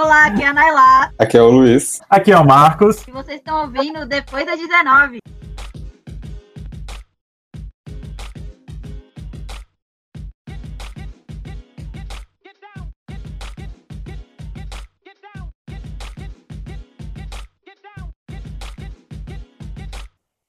Olá, aqui é a Nailá. Aqui é o Luiz. Aqui é o Marcos. E vocês estão ouvindo depois das 19.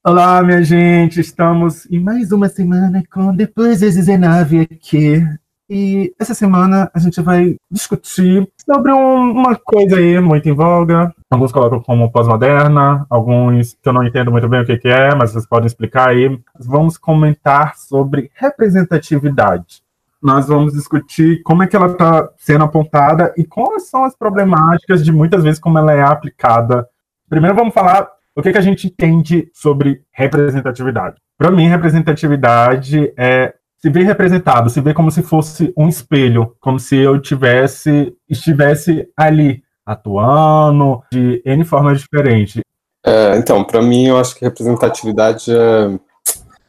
Olá, minha gente, estamos em mais uma semana com Depois das 19 aqui. E essa semana a gente vai discutir sobre um, uma coisa aí muito em voga. Alguns colocam como pós-moderna, alguns que eu não entendo muito bem o que, que é, mas vocês podem explicar aí. Vamos comentar sobre representatividade. Nós vamos discutir como é que ela está sendo apontada e quais são as problemáticas de muitas vezes como ela é aplicada. Primeiro vamos falar o que, que a gente entende sobre representatividade. Para mim, representatividade é se ver representado, se ver como se fosse um espelho, como se eu tivesse estivesse ali atuando de N formas diferentes. É, então, para mim, eu acho que representatividade é,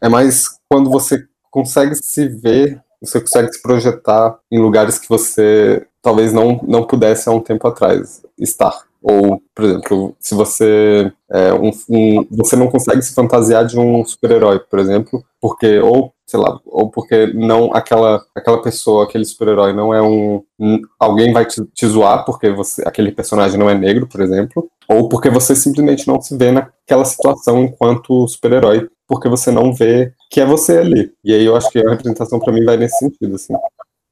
é mais quando você consegue se ver, você consegue se projetar em lugares que você talvez não, não pudesse há um tempo atrás estar. Ou, por exemplo, se você é um, um, você não consegue se fantasiar de um super-herói, por exemplo, porque ou sei lá, ou porque não aquela aquela pessoa, aquele super-herói não é um alguém vai te, te zoar porque você aquele personagem não é negro, por exemplo, ou porque você simplesmente não se vê naquela situação enquanto super-herói, porque você não vê que é você ali. E aí eu acho que a representação para mim vai nesse sentido assim.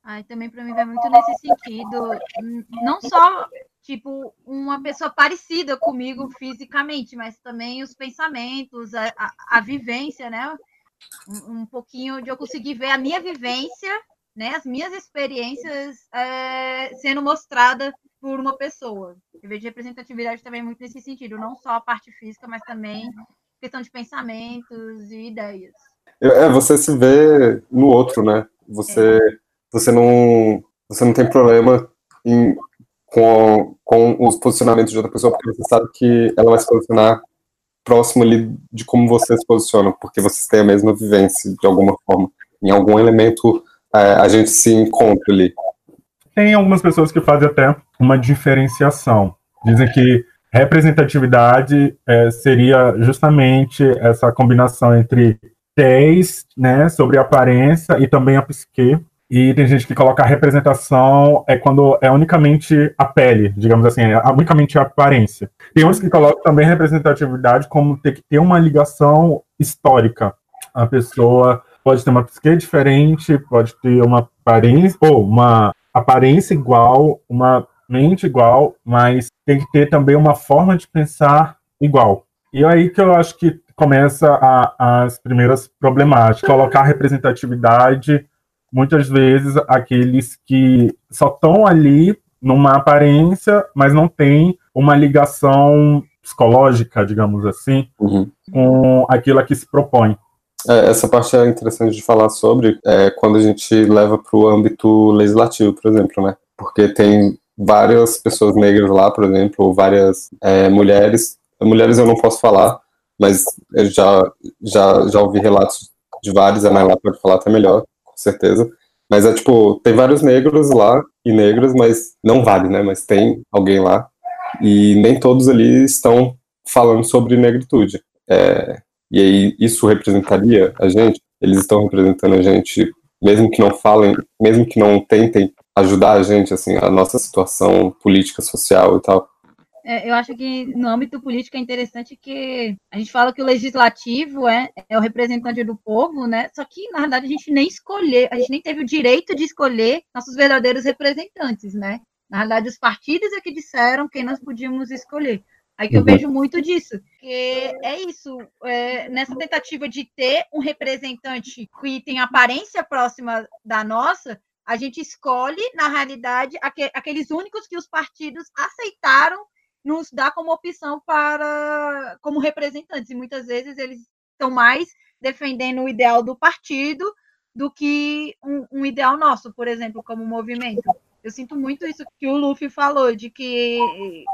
Ai, também para mim vai muito nesse sentido, não só tipo, uma pessoa parecida comigo fisicamente, mas também os pensamentos, a, a, a vivência, né? Um, um, pouquinho de eu conseguir ver a minha vivência, né? As minhas experiências é, sendo mostrada por uma pessoa. Eu vejo representatividade também muito nesse sentido, não só a parte física, mas também questão de pensamentos e ideias. É, você se vê no outro, né? Você, é. você não, você não tem problema em com, com os posicionamentos de outra pessoa, porque você sabe que ela vai se posicionar próximo ali de como você se posiciona, porque vocês têm a mesma vivência de alguma forma. Em algum elemento é, a gente se encontra ali. Tem algumas pessoas que fazem até uma diferenciação. Dizem que representatividade é, seria justamente essa combinação entre tez, né, sobre aparência e também a psique, e tem gente que coloca a representação é quando é unicamente a pele, digamos assim, é unicamente a aparência. Tem outros que colocam também representatividade como ter que ter uma ligação histórica. A pessoa pode ter uma psique diferente, pode ter uma aparência, ou uma aparência igual, uma mente igual, mas tem que ter também uma forma de pensar igual. E aí que eu acho que começa a, as primeiras problemáticas, colocar representatividade muitas vezes aqueles que só estão ali numa aparência, mas não tem uma ligação psicológica, digamos assim, uhum. com aquilo a que se propõe. É, essa parte é interessante de falar sobre é, quando a gente leva para o âmbito legislativo, por exemplo, né? Porque tem várias pessoas negras lá, por exemplo, ou várias é, mulheres. Mulheres eu não posso falar, mas eu já, já, já ouvi relatos de vários, a Naila pode falar até melhor, certeza. Mas é tipo, tem vários negros lá e negras, mas não vale, né? Mas tem alguém lá. E nem todos ali estão falando sobre negritude. É, e aí isso representaria a gente? Eles estão representando a gente, mesmo que não falem, mesmo que não tentem ajudar a gente, assim, a nossa situação política, social e tal. É, eu acho que no âmbito político é interessante que a gente fala que o legislativo é, é o representante do povo, né? Só que, na verdade, a gente nem escolher, a gente nem teve o direito de escolher nossos verdadeiros representantes, né? Na verdade, os partidos é que disseram quem nós podíamos escolher. Aí que eu uhum. vejo muito disso, que é isso, é, nessa tentativa de ter um representante que tem aparência próxima da nossa, a gente escolhe, na realidade, aqueles únicos que os partidos aceitaram nos dá como opção para como representantes. E muitas vezes eles estão mais defendendo o ideal do partido do que um, um ideal nosso, por exemplo, como movimento. Eu sinto muito isso que o Luffy falou, de que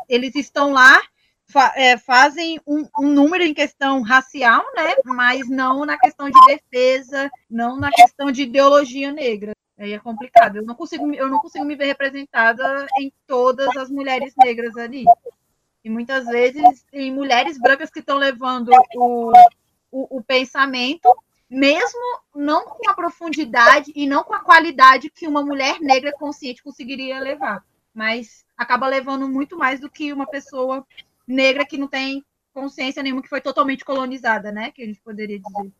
eles estão lá, fa é, fazem um, um, número em questão racial, né? Mas não na questão de defesa, não na questão de ideologia negra. Aí é complicado. Eu não consigo, eu não consigo me ver representada em todas as mulheres negras ali. E muitas vezes tem mulheres brancas que estão levando o, o, o pensamento, mesmo não com a profundidade e não com a qualidade que uma mulher negra consciente conseguiria levar. Mas acaba levando muito mais do que uma pessoa negra que não tem consciência nenhuma, que foi totalmente colonizada, né? Que a gente poderia dizer.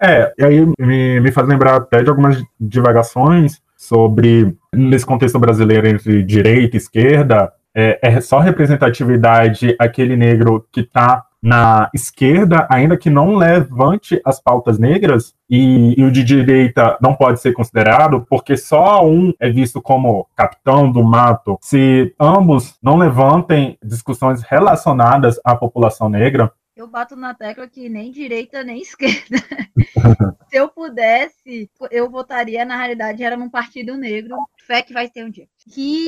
É, e aí me, me faz lembrar até de algumas divagações sobre, nesse contexto brasileiro entre direita e esquerda, é, é só representatividade aquele negro que está na esquerda, ainda que não levante as pautas negras, e, e, o de direita não pode ser considerado, porque só um é visto como capitão do mato. Se ambos não levantem discussões relacionadas à população negra, eu bato na tecla que nem direita nem esquerda. Se eu pudesse, eu votaria, na realidade, era num partido negro. Fé que vai ter um dia. Que,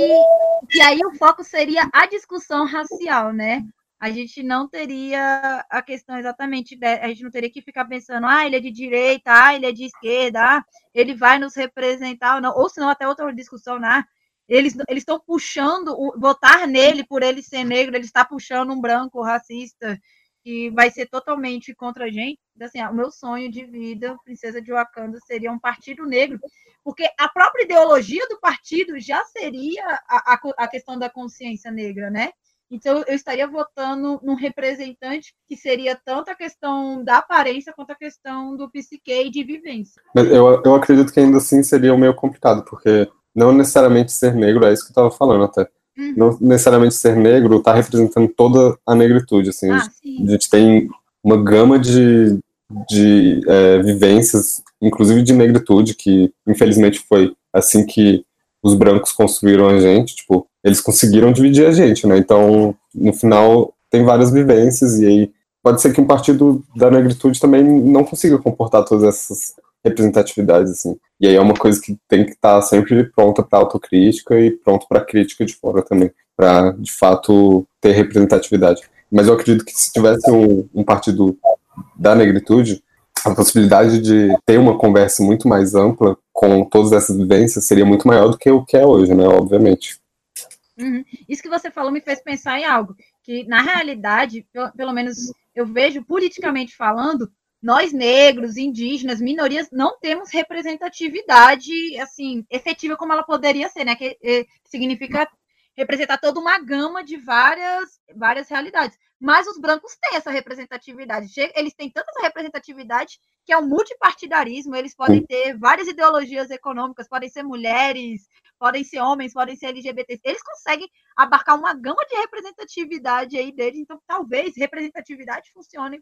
que aí o foco seria a discussão racial, né? A gente não teria a questão exatamente, de, a gente não teria que ficar pensando, ah, ele é de direita, ah, ele é de esquerda, ah, ele vai nos representar ou não, ou senão até outra discussão, né? Eles estão puxando, o, votar nele por ele ser negro, ele está puxando um branco racista, que vai ser totalmente contra a gente. Assim, o meu sonho de vida, Princesa de Wakanda, seria um partido negro, porque a própria ideologia do partido já seria a, a, a questão da consciência negra, né? Então, eu estaria votando num representante que seria tanto a questão da aparência quanto a questão do psique e de vivência. Eu, eu acredito que ainda assim seria meio complicado, porque não necessariamente ser negro, é isso que eu estava falando até. Uhum. Não necessariamente ser negro está representando toda a negritude. Assim, ah, a gente tem uma gama de, de é, vivências, inclusive de negritude, que infelizmente foi assim que os brancos construíram a gente. Tipo, eles conseguiram dividir a gente, né? Então, no final, tem várias vivências, e aí pode ser que um partido da negritude também não consiga comportar todas essas representatividades, assim. E aí é uma coisa que tem que estar tá sempre pronta para autocrítica e pronto para crítica de fora também, para de fato ter representatividade. Mas eu acredito que se tivesse um, um partido da negritude, a possibilidade de ter uma conversa muito mais ampla com todas essas vivências seria muito maior do que o que é hoje, né? Obviamente. Uhum. Isso que você falou me fez pensar em algo que, na realidade, pelo, pelo menos eu vejo politicamente falando, nós negros, indígenas, minorias, não temos representatividade assim efetiva como ela poderia ser, né? Que, que significa representar toda uma gama de várias, várias realidades. Mas os brancos têm essa representatividade. Eles têm tanta representatividade que é o multipartidarismo. Eles podem ter várias ideologias econômicas, podem ser mulheres, podem ser homens, podem ser LGBTs. Eles conseguem abarcar uma gama de representatividade aí deles. Então, talvez representatividade funcione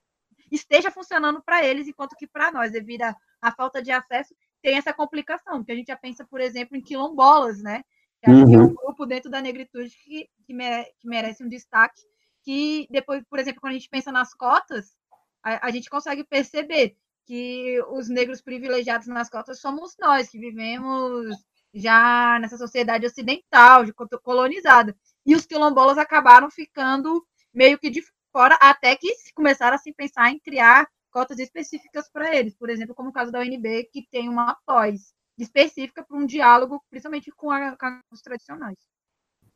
esteja funcionando para eles, enquanto que para nós, devido à falta de acesso, tem essa complicação, que a gente já pensa, por exemplo, em quilombolas, né? Que uhum. é um grupo dentro da negritude que, que, mere, que, merece um destaque, que depois, por exemplo, quando a gente pensa nas cotas, a, a gente consegue perceber que os negros privilegiados nas cotas somos nós, que vivemos já nessa sociedade ocidental, de colonizada. E os quilombolas acabaram ficando meio que de fora, até que começaram a se pensar em criar cotas específicas para eles, por exemplo, como o caso da UNB, que tem uma pós específica para um diálogo, principalmente com, a, com os tradicionais.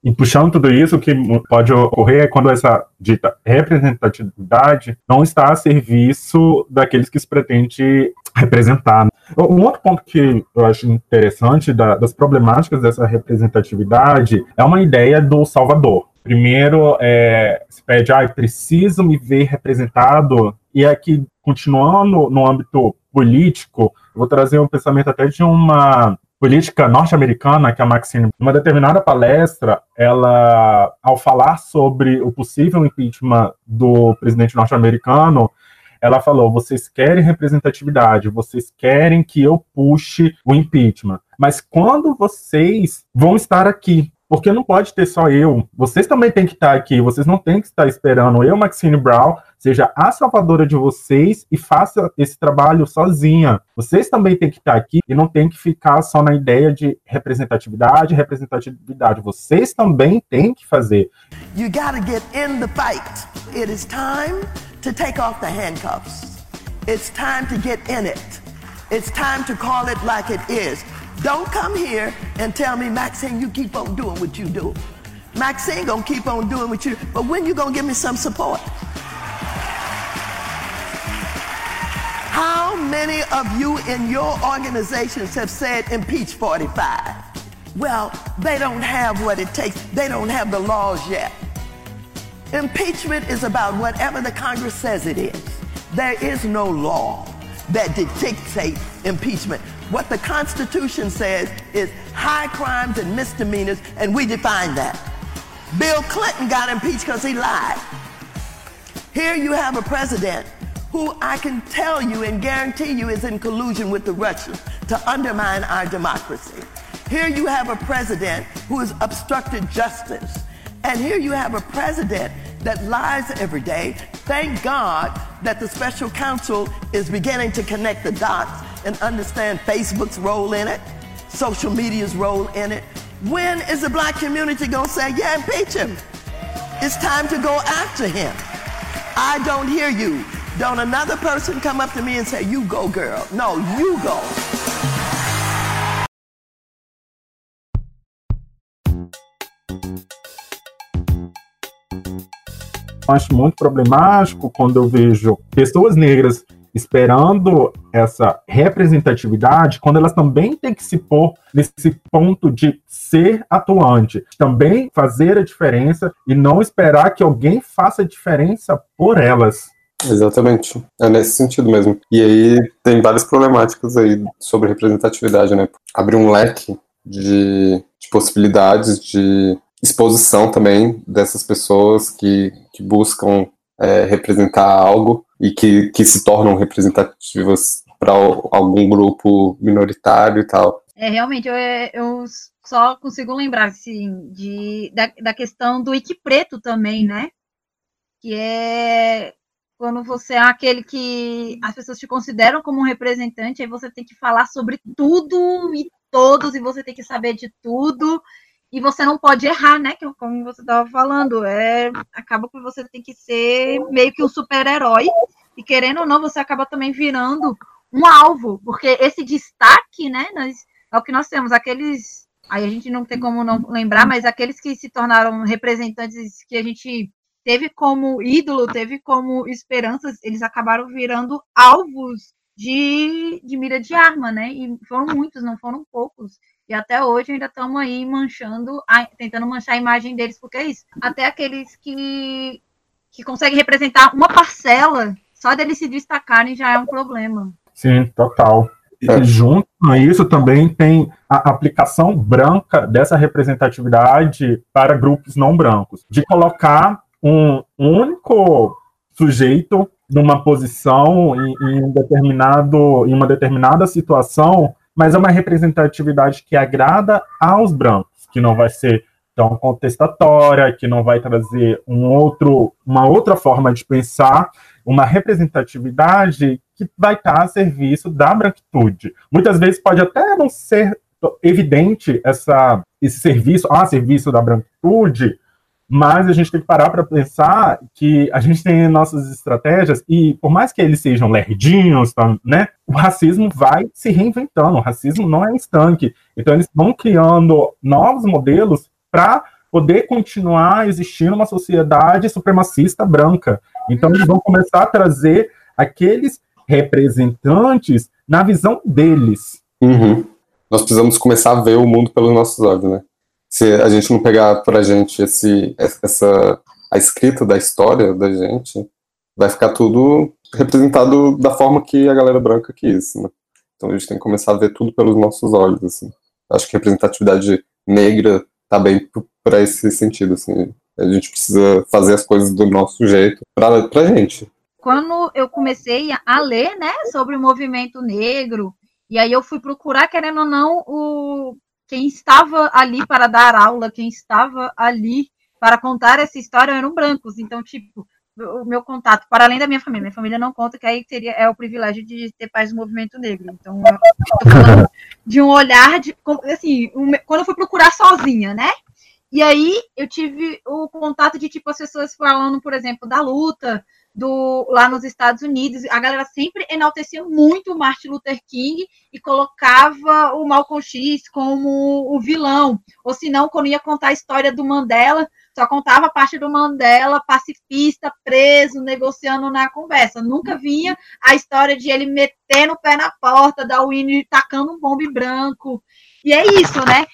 E puxando tudo isso, o que pode ocorrer é quando essa dita representatividade não está a serviço daqueles que se pretende representar. Um outro ponto que eu acho interessante da, das problemáticas dessa representatividade é uma ideia do Salvador. Primeiro, é, se pede, ah, preciso me ver representado, e aqui, continuando no âmbito político, vou trazer um pensamento até de uma política norte-americana, que é a Maxine, numa determinada palestra, ela, ao falar sobre o possível impeachment do presidente norte-americano, ela falou: vocês querem representatividade, vocês querem que eu puxe o impeachment. Mas quando vocês vão estar aqui porque não pode ter só eu. Vocês também têm que estar aqui. Vocês não têm que estar esperando eu, Maxine Brown, seja a salvadora de vocês e faça esse trabalho sozinha. Vocês também têm que estar aqui e não tem que ficar só na ideia de representatividade, representatividade. Vocês também têm que fazer. You gotta get in the fight. It is time to take off the handcuffs. It's time to get in it. It's time to call it like it is. Don't come here and tell me, Maxine, you keep on doing what you do. Maxine gonna keep on doing what you do, but when you gonna give me some support? How many of you in your organizations have said impeach 45? Well, they don't have what it takes. They don't have the laws yet. Impeachment is about whatever the Congress says it is. There is no law that dictates impeachment. What the Constitution says is high crimes and misdemeanors, and we define that. Bill Clinton got impeached because he lied. Here you have a president who I can tell you and guarantee you is in collusion with the Russians to undermine our democracy. Here you have a president who has obstructed justice. And here you have a president that lies every day. Thank God that the special counsel is beginning to connect the dots and understand Facebook's role in it, social media's role in it. When is the black community going to say, yeah, impeach him? It's time to go after him. I don't hear you. Don't another person come up to me and say, you go, girl. No, you go. acho muito problemático quando eu vejo pessoas negras esperando essa representatividade, quando elas também têm que se pôr nesse ponto de ser atuante, também fazer a diferença e não esperar que alguém faça a diferença por elas. Exatamente. É nesse sentido mesmo. E aí tem várias problemáticas aí sobre representatividade, né? Abrir um leque de, de possibilidades de exposição também dessas pessoas que, que buscam é, representar algo e que, que se tornam representativas para algum grupo minoritário e tal. É, realmente, eu, eu só consigo lembrar, assim, de, da, da questão do Ike Preto também, né? Que é quando você é aquele que as pessoas te consideram como um representante, aí você tem que falar sobre tudo e todos, e você tem que saber de tudo, e você não pode errar, né? Como você estava falando, é, acaba que você tem que ser meio que um super-herói, e querendo ou não, você acaba também virando um alvo, porque esse destaque, né? Nós, é o que nós temos, aqueles. Aí a gente não tem como não lembrar, mas aqueles que se tornaram representantes que a gente teve como ídolo, teve como esperanças, eles acabaram virando alvos de, de mira de arma, né? E foram muitos, não foram poucos. E até hoje ainda estamos aí manchando, tentando manchar a imagem deles, porque é isso. Até aqueles que, que conseguem representar uma parcela, só deles se destacarem já é um problema. Sim, total. E junto a isso também tem a aplicação branca dessa representatividade para grupos não brancos, de colocar um único sujeito numa posição em, em, um determinado, em uma determinada situação, mas é uma representatividade que agrada aos brancos, que não vai ser tão contestatória, que não vai trazer um outro, uma outra forma de pensar, uma representatividade que vai estar a serviço da branquitude. Muitas vezes pode até não ser evidente essa, esse serviço a serviço da branquitude, mas a gente tem que parar para pensar que a gente tem nossas estratégias e por mais que eles sejam lerdinhos, tá, né, o racismo vai se reinventando, o racismo não é estanque. Então eles vão criando novos modelos para poder continuar existindo uma sociedade supremacista branca. Então eles vão começar a trazer aqueles representantes na visão deles. Uhum. Nós precisamos começar a ver o mundo pelos nossos olhos, né? Se a gente não pegar pra gente esse, essa, a escrita da história da gente, vai ficar tudo representado da forma que a galera branca quis, né? Então a gente tem que começar a ver tudo pelos nossos olhos, assim. Acho que a representatividade negra tá bem para esse sentido, assim. A gente precisa fazer as coisas do nosso jeito pra, pra gente. Quando eu comecei a ler, né, sobre o movimento negro, e aí eu fui procurar, querendo ou não, o, quem estava ali para dar aula, quem estava ali para contar essa história eram brancos. Então, tipo, o meu contato, para além da minha família, minha família não conta, que aí teria, é o privilégio de ter pais do movimento negro. Então, eu falando de um olhar de, assim, um, quando eu fui procurar sozinha, né? E aí eu tive o contato de, tipo, as pessoas falando, por exemplo, da luta do, lá nos Estados Unidos, a galera sempre enaltecia muito o Martin Luther King e colocava o Malcolm X como o vilão. Ou se não, quando ia contar a história do Mandela, só contava a parte do Mandela pacifista, preso, negociando na conversa. Nunca vinha a história de ele metendo o pé na porta da Winnie tacando um bombe branco. E é isso, né?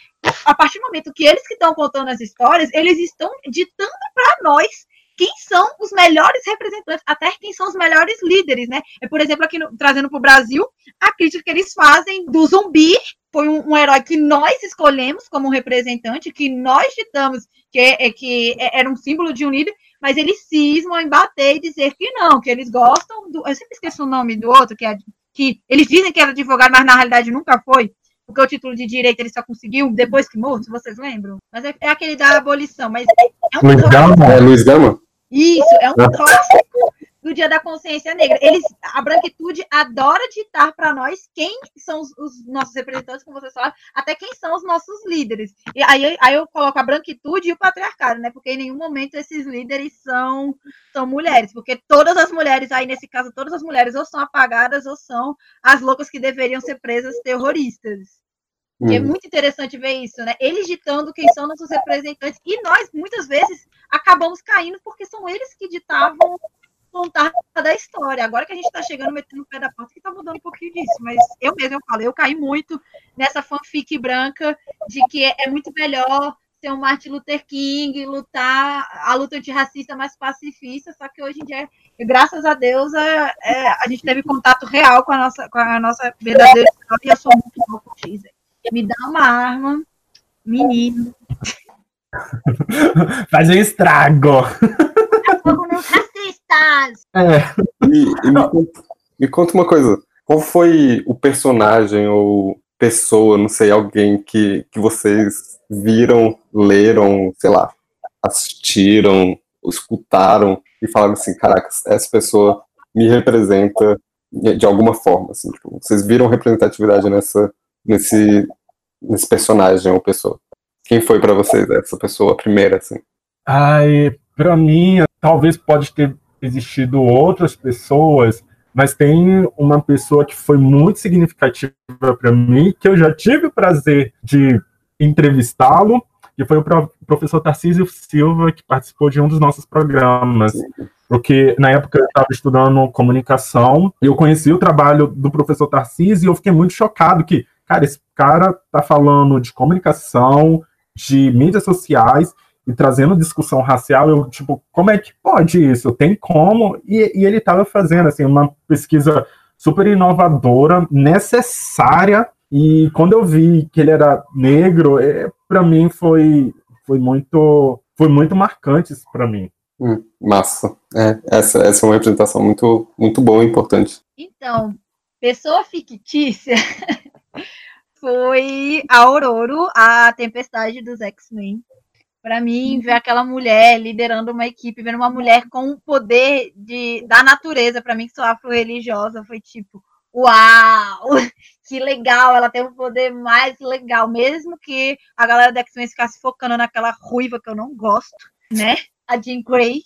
A partir do momento que eles que estão contando as histórias, eles estão ditando para nós quem são os melhores representantes, até quem são os melhores líderes, né? É, por exemplo, aqui no, trazendo para o Brasil, a crítica que eles fazem do zumbi foi um, um, herói que nós escolhemos como representante, que nós ditamos que, é, que é, era um símbolo de um líder, mas eles cismam em bater e dizer que não, que eles gostam do. Eu sempre esqueço o nome do outro, que, é, que eles dizem que era advogado, mas na realidade nunca foi porque o título de direito ele só conseguiu depois que morto, vocês lembram? Mas é, é aquele da abolição, mas é um Luiz Gama? É Luiz Gama? Isso, é um clássico do Dia da Consciência Negra. Eles, a branquitude adora ditar para nós quem são os, os, nossos representantes, como vocês falaram, até quem são os nossos líderes. E aí, aí eu coloco a branquitude e o patriarcado, né? Porque em nenhum momento esses líderes são, são mulheres, porque todas as mulheres, aí nesse caso, todas as mulheres ou são apagadas ou são as loucas que deveriam ser presas terroristas. Hum. é muito interessante ver isso, né? Eles ditando quem são nossos representantes. E nós, muitas vezes, acabamos caindo porque são eles que ditavam contar da história. Agora que a gente está chegando, metendo o pé da porta, que está mudando um pouquinho disso. Mas eu mesmo, eu falo, eu caí muito nessa fanfic branca de que é muito melhor ser um Martin Luther King, lutar a luta antirracista mais pacifista, só que hoje em dia, graças a Deus, é, é, a gente teve contato real com a nossa, com a nossa verdadeira história e eu sou muito mal com X me dá uma arma, menino. Faz um estrago. Racistas. É. E, e me, conta, me conta uma coisa. Qual foi o personagem ou pessoa, não sei, alguém que, que vocês viram, leram, sei lá, assistiram, escutaram e falaram assim, caraca, essa pessoa me representa de alguma forma, assim, tipo, vocês viram representatividade nessa nesse, nesse personagem ou pessoa? Quem foi para vocês essa pessoa, a primeira, assim? Ai, para mim, talvez pode ter existido outras pessoas, mas tem uma pessoa que foi muito significativa para mim, que eu já tive o prazer de entrevistá-lo, que foi o professor Tarcísio Silva, que participou de um dos nossos programas. Porque na época eu estava estudando comunicação, e eu conheci o trabalho do professor Tarcísio e eu fiquei muito chocado que Cara, esse cara tá falando de comunicação, de mídias sociais e trazendo discussão racial. Eu, tipo, como é que pode isso? Tem como? E, e ele estava fazendo, assim, uma pesquisa super inovadora, necessária. E quando eu vi que ele era negro, é, para mim foi, foi muito foi muito marcante isso para mim. Hum, massa. É, essa, essa é uma representação muito, muito boa e importante. Então, pessoa fictícia foi a Aurora, a tempestade dos X-Men. Para mim, ver aquela mulher liderando uma equipe, vendo uma mulher com o poder de, da natureza, para mim que sou afro-religiosa, foi tipo, uau, que legal, ela tem um poder mais legal, mesmo que a galera do X-Men ficasse focando naquela ruiva que eu não gosto, né? A Jean Grey,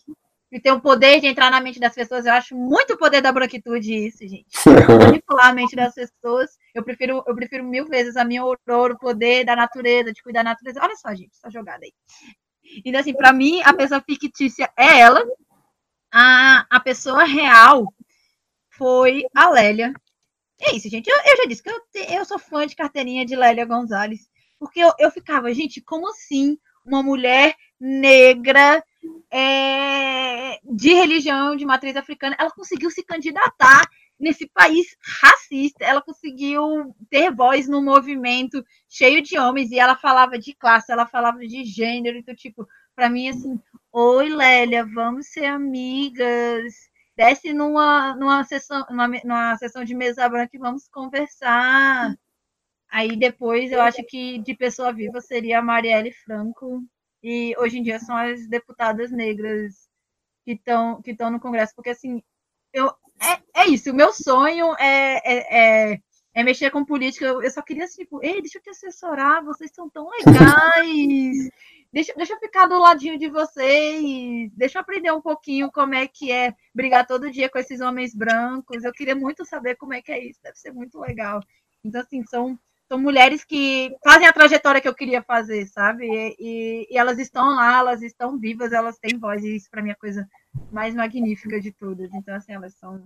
e tem o poder de entrar na mente das pessoas. Eu acho muito o poder da branquitude isso, gente. Manipular a mente das pessoas. Eu prefiro, eu prefiro mil vezes a minha aurora, o poder da natureza, de cuidar da natureza. Olha só, gente, essa jogada aí. Então, assim, para mim, a pessoa fictícia é ela. A, a pessoa real foi a Lélia. É isso, gente. Eu, eu já disse que eu, eu sou fã de carteirinha de Lélia Gonzalez. Porque eu, eu ficava, gente, como assim uma mulher negra é, de religião de matriz africana, ela conseguiu se candidatar nesse país racista, ela conseguiu ter voz no movimento cheio de homens e ela falava de classe, ela falava de gênero, então tipo, para mim assim, oi Lélia, vamos ser amigas. Desce numa, numa, sessão, numa, numa sessão de mesa branca e vamos conversar. Aí depois eu acho que de pessoa viva seria a Marielle Franco, e hoje em dia são as deputadas negras que estão que estão no Congresso, porque assim, eu é, é isso, o meu sonho é, é, é, é mexer com política, eu, eu só queria assim, tipo, ei, deixa eu te assessorar, vocês são tão legais, deixa, deixa eu ficar do ladinho de vocês, deixa eu aprender um pouquinho como é que é brigar todo dia com esses homens brancos. Eu queria muito saber como é que é isso, deve ser muito legal. Então, assim, são, são mulheres que fazem a trajetória que eu queria fazer, sabe? E, e, e elas estão lá, elas estão vivas, elas têm voz, e isso para mim é a coisa mais magnífica de todas. Então, assim, elas são.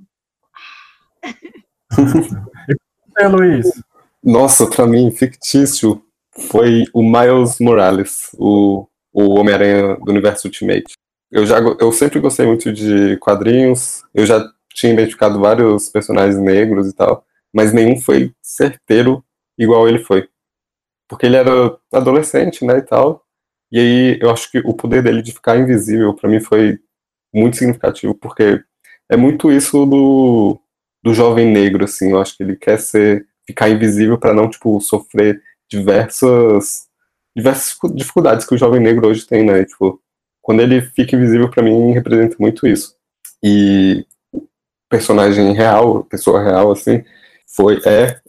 é, Luiz? Nossa, para mim, fictício foi o Miles Morales, o, o Homem-Aranha do universo Ultimate. Eu, já, eu sempre gostei muito de quadrinhos, eu já tinha identificado vários personagens negros e tal, mas nenhum foi certeiro igual ele foi. Porque ele era adolescente, né, e tal, e aí eu acho que o poder dele de ficar invisível para mim foi muito significativo, porque é muito isso do, do jovem negro, assim, eu acho que ele quer ser, ficar invisível para não, tipo, sofrer diversas diversas dificuldades que o jovem negro hoje tem, né? Tipo, quando ele fica invisível para mim representa muito isso. E personagem real, pessoa real assim, foi é,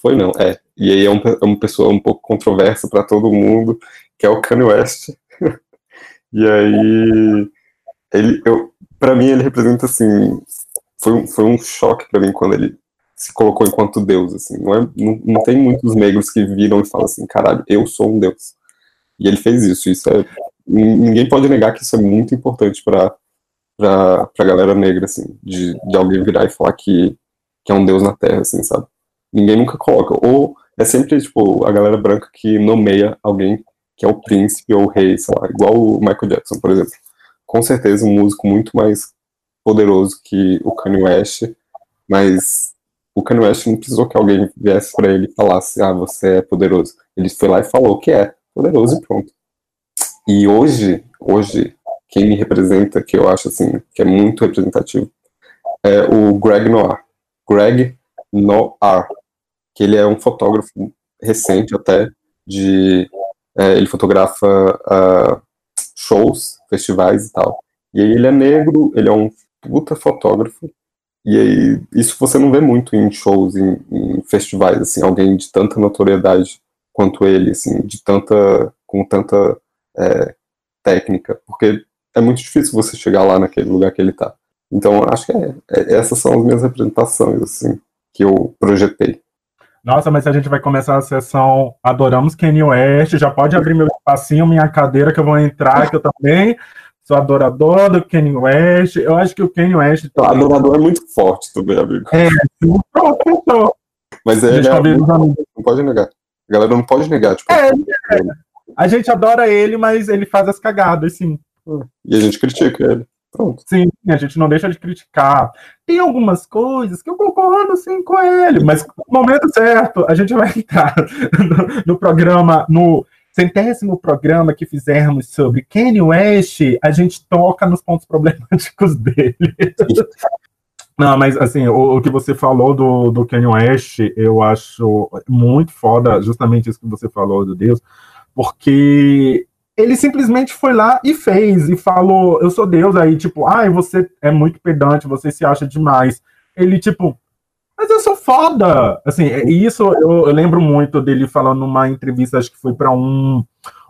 foi não, é. E aí é, um, é uma pessoa um pouco controversa para todo mundo, que é o Kanye West. e aí ele eu para mim ele representa assim, foi um, foi um choque para mim quando ele se colocou enquanto Deus, assim. Não, é, não, não, tem muitos negros que viram e falam assim, caralho, eu sou um Deus. E ele fez isso. Isso é. Ninguém pode negar que isso é muito importante para pra, pra galera negra, assim, de, de alguém virar e falar que, que é um Deus na Terra, assim, sabe? Ninguém nunca coloca. Ou é sempre, tipo, a galera branca que nomeia alguém que é o príncipe ou o rei, sei lá, igual o Michael Jackson, por exemplo. Com certeza um músico muito mais poderoso que o Kanye West, mas o Kanye West não precisou que alguém viesse para ele e falasse, ah, você é poderoso. Ele foi lá e falou que é poderoso e pronto. E hoje, hoje, quem me representa, que eu acho assim, que é muito representativo, é o Greg Noir. Greg Noir, que ele é um fotógrafo recente até, de é, ele fotografa uh, shows, festivais e tal. E aí ele é negro, ele é um puta fotógrafo, e aí, isso você não vê muito em shows, em, em, festivais, assim, alguém de tanta notoriedade quanto ele, assim, de tanta, com tanta é, técnica, porque é muito difícil você chegar lá naquele lugar que ele tá. Então, acho que é, é, essas são as minhas representações, assim, que eu projetei. Nossa, mas a gente vai começar a sessão Adoramos Kanye West, já pode abrir meu espacinho, minha cadeira que eu vou entrar, que eu também sou adorador do Kanye West. Eu acho que o Kanye West. Tá... Adorador é muito forte também, amigo. É, pronto, Mas é, é não pode negar. A galera não pode negar. Tipo, é, é. A gente adora ele, mas ele faz as cagadas, sim. E a gente critica ele. Pronto. Sim, a gente não deixa de criticar. Tem algumas coisas que eu concordo sim com ele, mas no momento certo a gente vai entrar no, no programa, no centésimo programa que fizermos sobre Kanye West, a gente toca nos pontos problemáticos dele. Não, mas assim, o, o, que você falou do, do Kanye West, eu acho muito foda, justamente isso que você falou do Deus, porque ele simplesmente foi lá e fez, e falou, eu sou Deus, aí, tipo, ai, você é muito pedante, você se acha demais. Ele, tipo, mas eu sou foda. Assim, é, isso eu, eu lembro muito dele falando numa entrevista, acho que foi para um,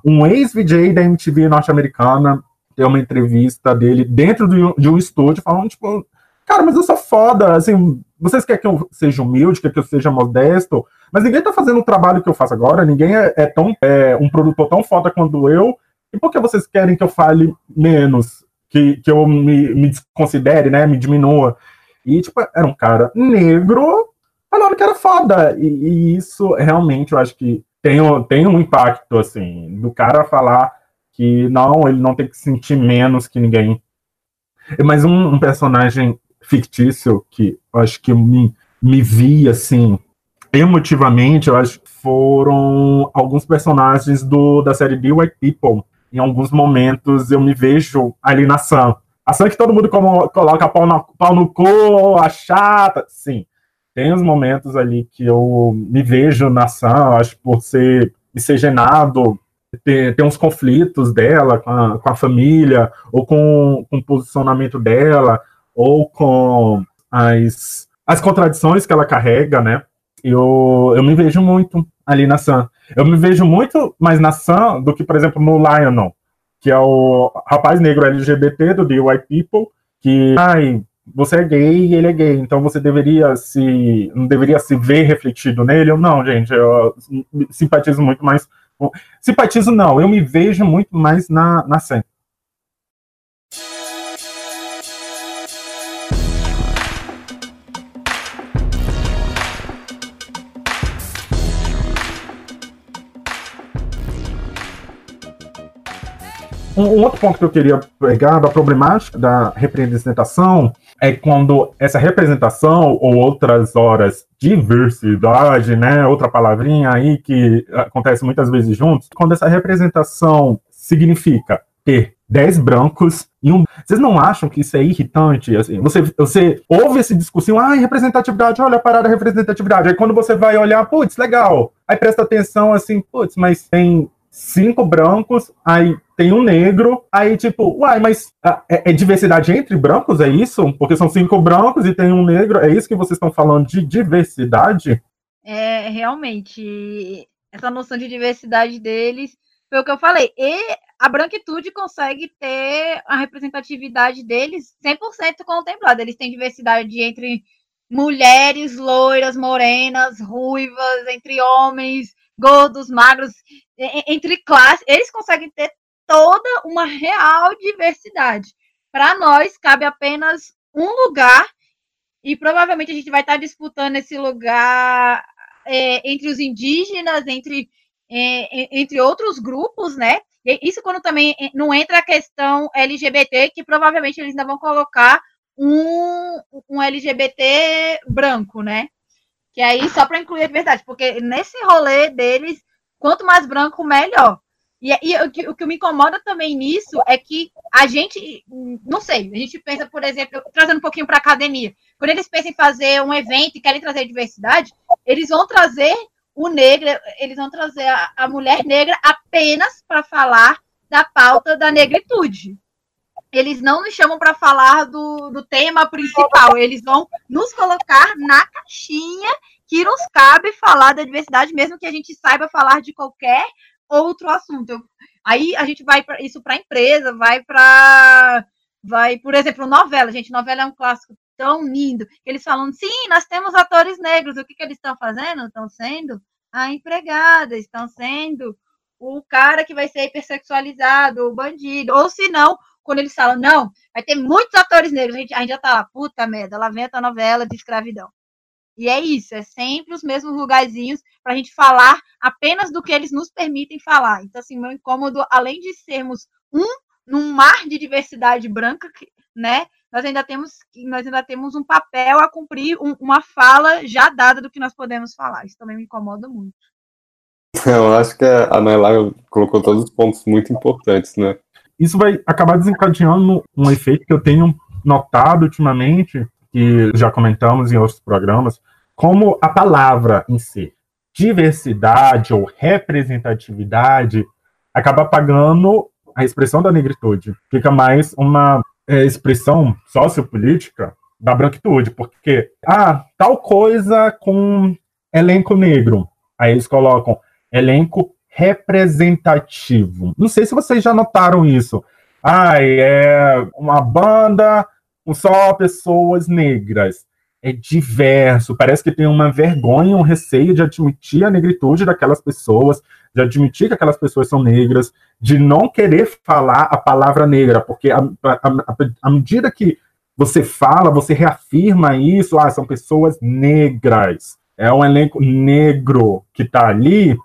um ex-VJ da MTV norte-americana. Tem uma entrevista dele dentro de, de um estúdio, falando, tipo, cara, mas eu sou foda. Assim, vocês querem que eu seja humilde, que eu seja modesto, mas ninguém tá fazendo o trabalho que eu faço agora, ninguém é, é tão é, um produtor tão foda quanto eu. E por que vocês querem que eu fale menos? Que, que eu me, me desconsidere, né? Me diminua? E, tipo, era um cara negro falando que era foda. E, e isso realmente eu acho que tem, tem um impacto, assim, do cara falar que não, ele não tem que sentir menos que ninguém. Mas um, um personagem fictício que eu acho que me, me vi, assim, emotivamente, eu acho que foram alguns personagens do, da série The White People. Em alguns momentos eu me vejo ali na Sam. A Sam que todo mundo como, coloca pau, na, pau no cu, a chata. Sim, tem os momentos ali que eu me vejo na Sam, acho por ser miscigenado, ter, ter uns conflitos dela com a, com a família, ou com, com o posicionamento dela, ou com as, as contradições que ela carrega, né? Eu, eu me vejo muito ali na Sam. Eu me vejo muito mais na Sam do que, por exemplo, no Lionel que é o rapaz negro LGBT do The White People, que, ai, você é gay e ele é gay, então você deveria se não deveria se ver refletido nele. Eu não, gente, eu simpatizo muito mais. Simpatizo não, eu me vejo muito mais na, na Sam. Um, outro ponto que eu queria pegar da problemática da representação é quando essa representação ou outras horas diversidade, né, outra palavrinha aí que acontece muitas vezes juntos, quando essa representação significa ter 10 brancos e um. Vocês não acham que isso é irritante? Assim, você, você ouve esse discursinho, ah, representatividade, olha a parada representatividade. Aí quando você vai olhar, putz, legal. Aí presta atenção assim, putz, mas tem cinco brancos, aí tem um negro, aí tipo, uai, mas ah, é, é, diversidade entre brancos, é isso? Porque são cinco brancos e tem um negro, é isso que vocês estão falando de diversidade? É, realmente, essa noção de diversidade deles foi o que eu falei. E a branquitude consegue ter a representatividade deles 100% contemplada. Eles têm diversidade entre mulheres loiras, morenas, ruivas, entre homens gordos, magros, entre classes, eles conseguem ter toda uma real diversidade. Para nós, cabe apenas um lugar, e provavelmente a gente vai estar disputando esse lugar é, entre os indígenas, entre, é, entre outros grupos, né? E isso quando também não entra a questão LGBT, que provavelmente eles ainda vão colocar um, um LGBT branco, né? Que aí, só para incluir a verdade, porque nesse rolê deles, quanto mais branco, melhor. E, e o, que, o, que, me incomoda também nisso é que a gente, não sei, a gente pensa, por exemplo, trazendo um pouquinho para a academia, quando eles pensam em fazer um evento e querem trazer diversidade, eles vão trazer o negro, eles vão trazer a, a mulher negra apenas para falar da pauta da negritude. Eles não nos chamam para falar do, do tema principal, eles vão nos colocar na caixinha que nos cabe falar da diversidade, mesmo que a gente saiba falar de qualquer outro assunto. Aí a gente vai para isso para a empresa, vai para vai, por exemplo, novela. Gente, novela é um clássico tão lindo. Eles falam, sim, nós temos atores negros. O que, que eles estão fazendo? Estão sendo a empregada, estão sendo o cara que vai ser hipersexualizado, o bandido, ou se não, quando eles falam, não, vai ter muitos atores negros, a gente, a gente já tá lá, puta merda, lá vem a novela de escravidão. E é isso, é sempre os mesmos lugarzinhos para a gente falar apenas do que eles nos permitem falar. Então, assim, meu incômodo, além de sermos um num mar de diversidade branca, né? Nós ainda temos, nós ainda temos um papel a cumprir, um, uma fala já dada do que nós podemos falar. Isso também me incomoda muito. Eu acho que a Naila colocou todos os pontos muito importantes, né? isso vai acabar desencadeando um efeito que eu tenho notado ultimamente, que já comentamos em outros programas, como a palavra em si, diversidade ou representatividade, acaba apagando a expressão da negritude. Fica mais uma é, expressão sociopolítica da branquitude, porque, ah, tal coisa com elenco negro. Aí eles colocam elenco representativo. Não sei se vocês já notaram isso. Ai, é uma banda com só pessoas negras. É diverso. Parece que tem uma vergonha, um receio de admitir a negritude daquelas pessoas, de admitir que aquelas pessoas são negras, de não querer falar a palavra negra, porque à medida que você fala, você reafirma isso, ah, são pessoas negras. É um elenco negro que está ali,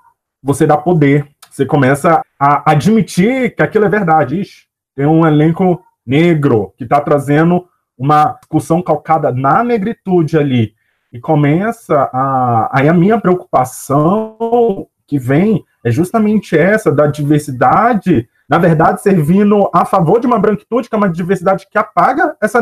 você dá poder. Você começa a admitir que aquilo é verdade. Ixi, tem um elenco negro que está trazendo uma discussão calcada na negritude ali. E começa a. Aí a minha preocupação que vem é justamente essa da diversidade, na verdade, servindo a favor de uma branquitude, que é uma diversidade que apaga essa,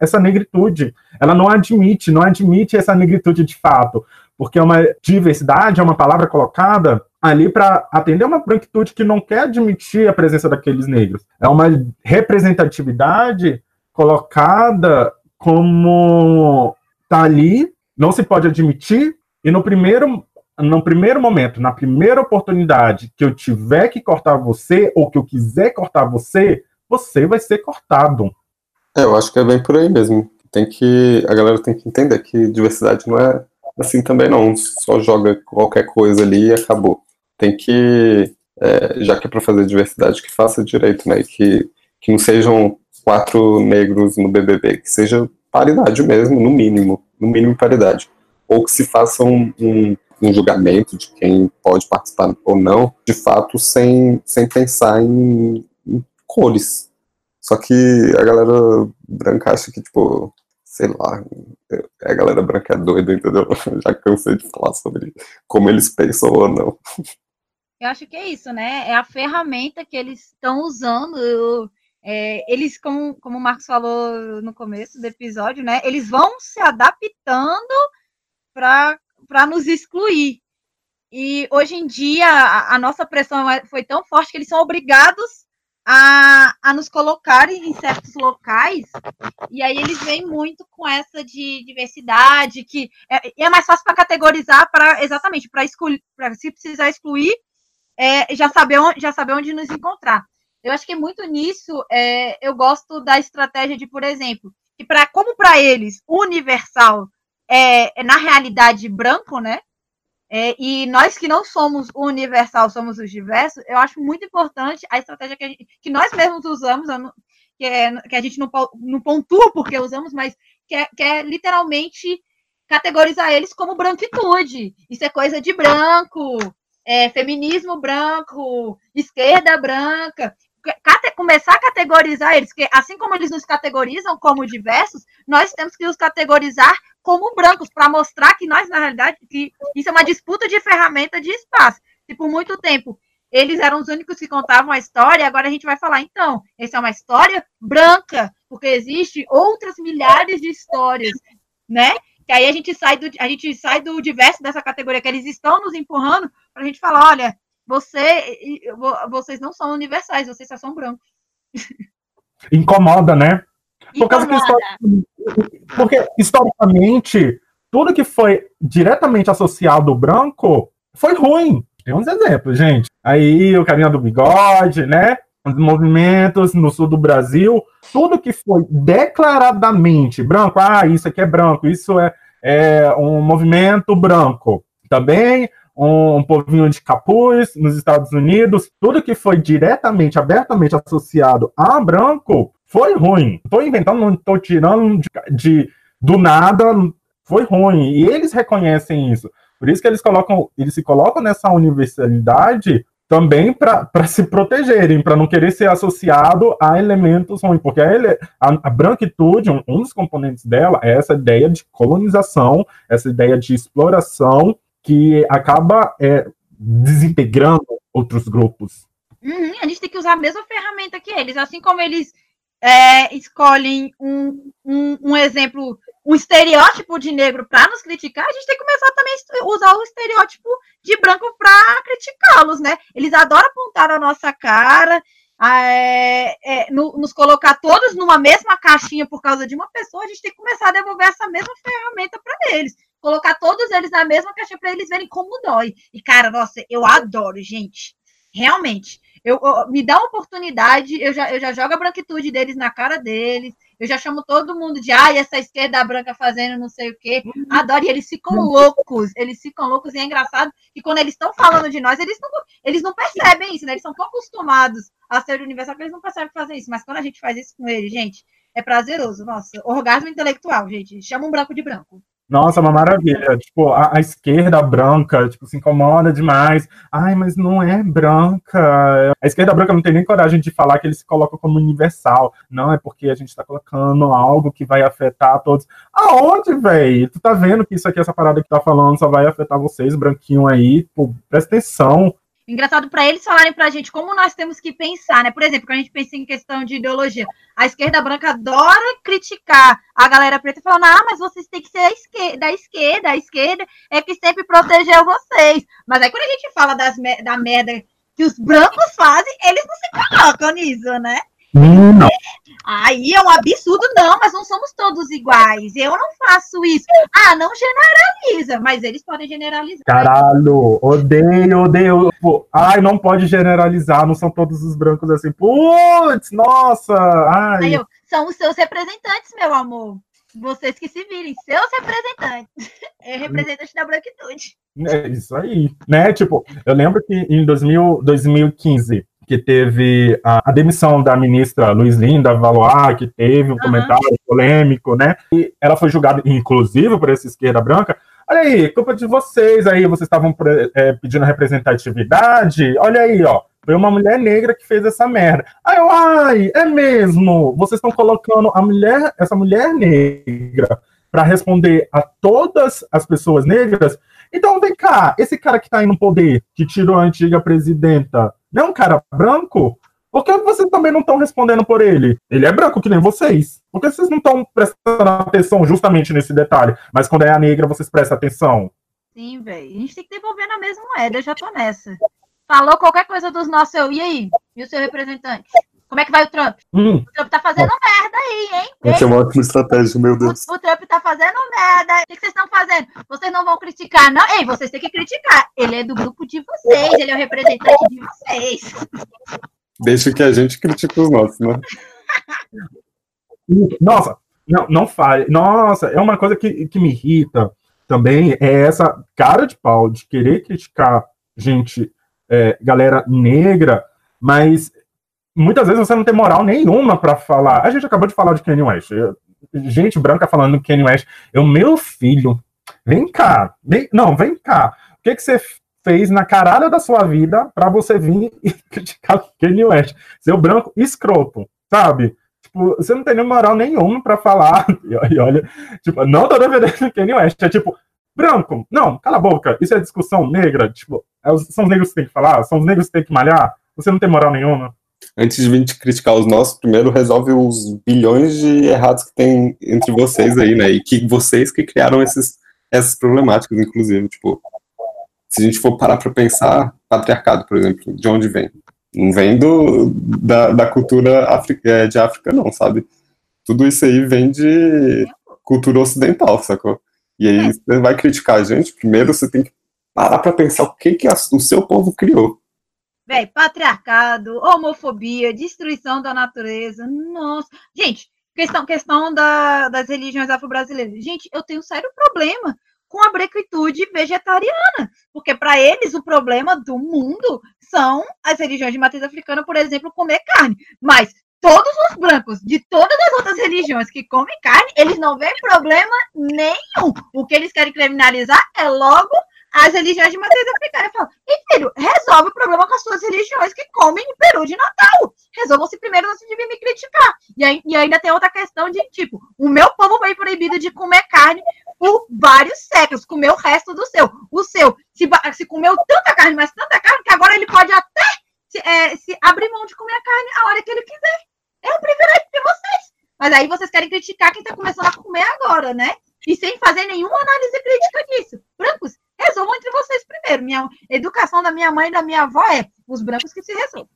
essa negritude. Ela não admite, não admite essa negritude de fato porque é uma diversidade, é uma palavra colocada ali para atender uma branquitude que não quer admitir a presença daqueles negros. É uma representatividade colocada como tá ali, não se pode admitir, e no primeiro no primeiro momento, na primeira oportunidade que eu tiver que cortar você, ou que eu quiser cortar você, você vai ser cortado. É, eu acho que é bem por aí mesmo. Tem que. A galera tem que entender que diversidade não é assim também não. Só joga qualquer coisa ali e acabou. Tem que. É, já que é pra fazer diversidade, que faça direito, né? Que, que não sejam quatro negros no BBB, que seja paridade mesmo, no mínimo. No mínimo paridade. Ou que se faça um, um um julgamento de quem pode participar ou não, de fato, sem, sem pensar em, em cores. Só que a galera branca acha que, tipo, sei lá, a galera branca é doida, entendeu? Já cansei de falar sobre como eles pensam ou não. Eu acho que é isso, né? É a ferramenta que eles estão usando. É, eles, como, como o Marcos falou no começo do episódio, né? Eles vão se adaptando para nos excluir. E hoje em dia a, a, nossa pressão é, foi tão forte que eles são obrigados a, a nos colocarem em certos locais. E aí eles vêm muito com essa de diversidade, que é, é mais fácil para categorizar, para exatamente para excluir, para se precisar excluir, é, já saber onde, já saber onde nos encontrar. Eu acho que muito nisso. É, eu gosto da estratégia de, por exemplo, que para como para eles universal é, é, na realidade branco, né? É, e nós que não somos o universal, somos os diversos, eu acho muito importante a estratégia que, a gente, que nós mesmos usamos, que, é, que a gente não, não pontua porque usamos, mas que é, que é literalmente categorizar eles como branquitude. Isso é coisa de branco, é, feminismo branco, esquerda branca começar a categorizar eles, porque assim como eles nos categorizam como diversos, nós temos que os categorizar como brancos, para mostrar que nós, na realidade, que isso é uma disputa de ferramenta de espaço. E por muito tempo eles eram os únicos que contavam a história, agora a gente vai falar, então, essa é uma história branca, porque existe outras milhares de histórias, né? Que aí a gente sai do, a gente sai do diverso dessa categoria que eles estão nos empurrando para a gente falar, olha, você, vocês não são universais, vocês só são brancos. Incomoda, né? Por causa que, porque historicamente, tudo que foi diretamente associado ao branco foi ruim. Tem uns exemplos, gente. Aí o carinha do bigode, né? Os movimentos no sul do Brasil, tudo que foi declaradamente branco, ah, isso aqui é branco, isso é, é um movimento branco. Também um, um povinho de capuz nos Estados Unidos, tudo que foi diretamente, abertamente associado a branco, foi ruim. Estou inventando, não estou tirando de, de, do nada, foi ruim. E eles reconhecem isso. Por isso que eles colocam, eles se colocam nessa universalidade também para se protegerem, para não querer ser associado a elementos ruins, porque a, a, a branquitude, um, um, dos componentes dela é essa ideia de colonização, essa ideia de exploração que acaba é, desintegrando outros grupos. Uhum, a gente tem que usar a mesma ferramenta que eles, assim como eles é, escolhem um, um, um, exemplo, um estereótipo de negro para nos criticar, a gente tem que começar também a usar o estereótipo de branco para criticá-los, né? Eles adoram apontar a nossa cara, é, é, no, nos colocar todos numa mesma caixinha por causa de uma pessoa, a gente tem que começar a devolver essa mesma ferramenta para eles colocar todos eles na mesma caixa para eles verem como dói. E, cara, nossa, eu adoro, gente. Realmente. Eu, eu, me dá uma oportunidade, eu já, eu já jogo a branquitude deles na cara deles, eu já chamo todo mundo de ai, essa esquerda branca fazendo não sei o quê. Adoro, e eles ficam loucos, eles ficam loucos, e é engraçado que quando eles estão falando de nós, eles não, eles não percebem isso, né? Eles são tão acostumados a ser universal que eles não percebem fazer isso. Mas quando a gente faz isso com eles, gente, é prazeroso. Nossa, orgasmo intelectual, gente. Chama um branco de branco. Nossa, uma maravilha. Tipo, a, a, esquerda branca, tipo, se incomoda demais. Ai, mas não é branca. A esquerda branca não tem nem coragem de falar que ele se coloca como universal. Não, é porque a gente tá colocando algo que vai afetar todos. Aonde, velho? Tu tá vendo que isso aqui, essa parada que tá falando, só vai afetar vocês, branquinho aí? Pô, presta atenção. Engraçado para eles falarem para a gente como nós temos que pensar, né? Por exemplo, quando a gente pensa em questão de ideologia, a esquerda branca adora criticar a galera preta, falando: ah, mas vocês têm que ser esquerda, da esquerda, a esquerda é que sempre protegeu vocês. Mas aí quando a gente fala das, da merda que os brancos fazem, eles não se colocam nisso, né? Não. Aí é um absurdo, não, mas não somos todos iguais. Eu não faço isso. Ah, não generaliza, mas eles podem generalizar. Caralho, odeio, odeio. Ai, não pode generalizar, não são todos os brancos assim. Putz, nossa! Ai. Eu, são os seus representantes, meu amor. Vocês que se virem, seus representantes. É representante da branquitude. É isso aí, né? Tipo, eu lembro que em 2000, 2015 que teve a, a, demissão da ministra Luiz Linda Valois, que teve um uhum. comentário polêmico, né? E ela foi julgada, inclusive, por essa esquerda branca. Olha aí, culpa de vocês aí, vocês estavam é, pedindo representatividade. Olha aí, ó. Foi uma mulher negra que fez essa merda. Eu, ai, é mesmo. Vocês estão colocando a mulher, essa mulher negra, para responder a todas as pessoas negras. Então, vem cá, esse cara que está aí no poder, que tirou a antiga presidenta, não é um cara branco? Por que vocês também não estão respondendo por ele? Ele é branco que nem vocês. Por que vocês não estão prestando atenção justamente nesse detalhe? Mas quando é a negra, vocês prestam atenção. Sim, velho. A gente tem que devolver na mesma moeda, já nessa. Falou qualquer coisa dos nossos, e aí? E o seu representante? Como é que vai o Trump? Hum. O Trump tá fazendo merda aí, hein? Essa é uma ótima estratégia, meu Deus. O, o Trump tá fazendo merda. O que, que vocês estão fazendo? Vocês não vão criticar, não? Ei, vocês têm que criticar. Ele é do grupo de vocês, ele é o representante de vocês. Deixa que a gente critique os nossos, né? Nossa, não, não fale. Nossa, é uma coisa que, que me irrita também, é essa cara de pau de querer criticar gente, é, galera negra, mas muitas vezes você não tem moral nenhuma para falar. A gente acabou de falar de Kanye West. Gente branca falando do Kanye West. Eu, meu filho, vem cá. Vem, não, vem cá. O que, que você fez na carada da sua vida para você vir e criticar o Kanye West? Seu branco escroto, sabe? Tipo, você não tem moral nenhuma para falar. E olha, tipo, não tô defendendo o Kanye West. É tipo, branco, não, cala a boca. Isso é discussão negra. Tipo, é são os negros que tem que falar, são os negros que tem que malhar. Você não tem moral nenhuma antes de vir te criticar os nossos, primeiro resolve os bilhões de errados que tem entre vocês aí, né? E que vocês que criaram esses, essas problemáticas, inclusive. Tipo, se a gente for parar para pensar, patriarcado, por exemplo, de onde vem? Não vem do, da, da cultura é, de África, não, sabe? Tudo isso aí vem de cultura ocidental, sacou? E aí você vai criticar a gente, primeiro você tem que parar para pensar o que, que a, o seu povo criou. Véi, patriarcado, homofobia, destruição da natureza. Nossa. Gente, questão, questão da, das religiões afro-brasileiras. Gente, eu tenho um sério problema com a branquitude vegetariana, porque para eles o problema do mundo são as religiões de matriz africana, por exemplo, comer carne. Mas todos os brancos de todas as outras religiões que comem carne, eles não veem problema nenhum. O que eles querem criminalizar é logo as religiões de matriz africana. Falam, e filho, resolve o problema com as suas religiões que comem peru de Natal. Resolvam-se primeiro antes de me criticar. E, aí, e ainda tem outra questão de, tipo, o meu povo foi proibido de comer carne por vários séculos, comer o resto do seu. O seu se, se comeu tanta carne, mas tanta carne, que agora ele pode até se, é, se abrir mão de comer a carne a hora que ele quiser. É um privilégio de vocês. Mas aí vocês querem criticar quem está começando a comer agora, né? E sem fazer nenhuma análise crítica disso. Brancos, resolvam entre vocês primeiro. Minha educação da minha mãe e da minha avó é os brancos que se resolvam.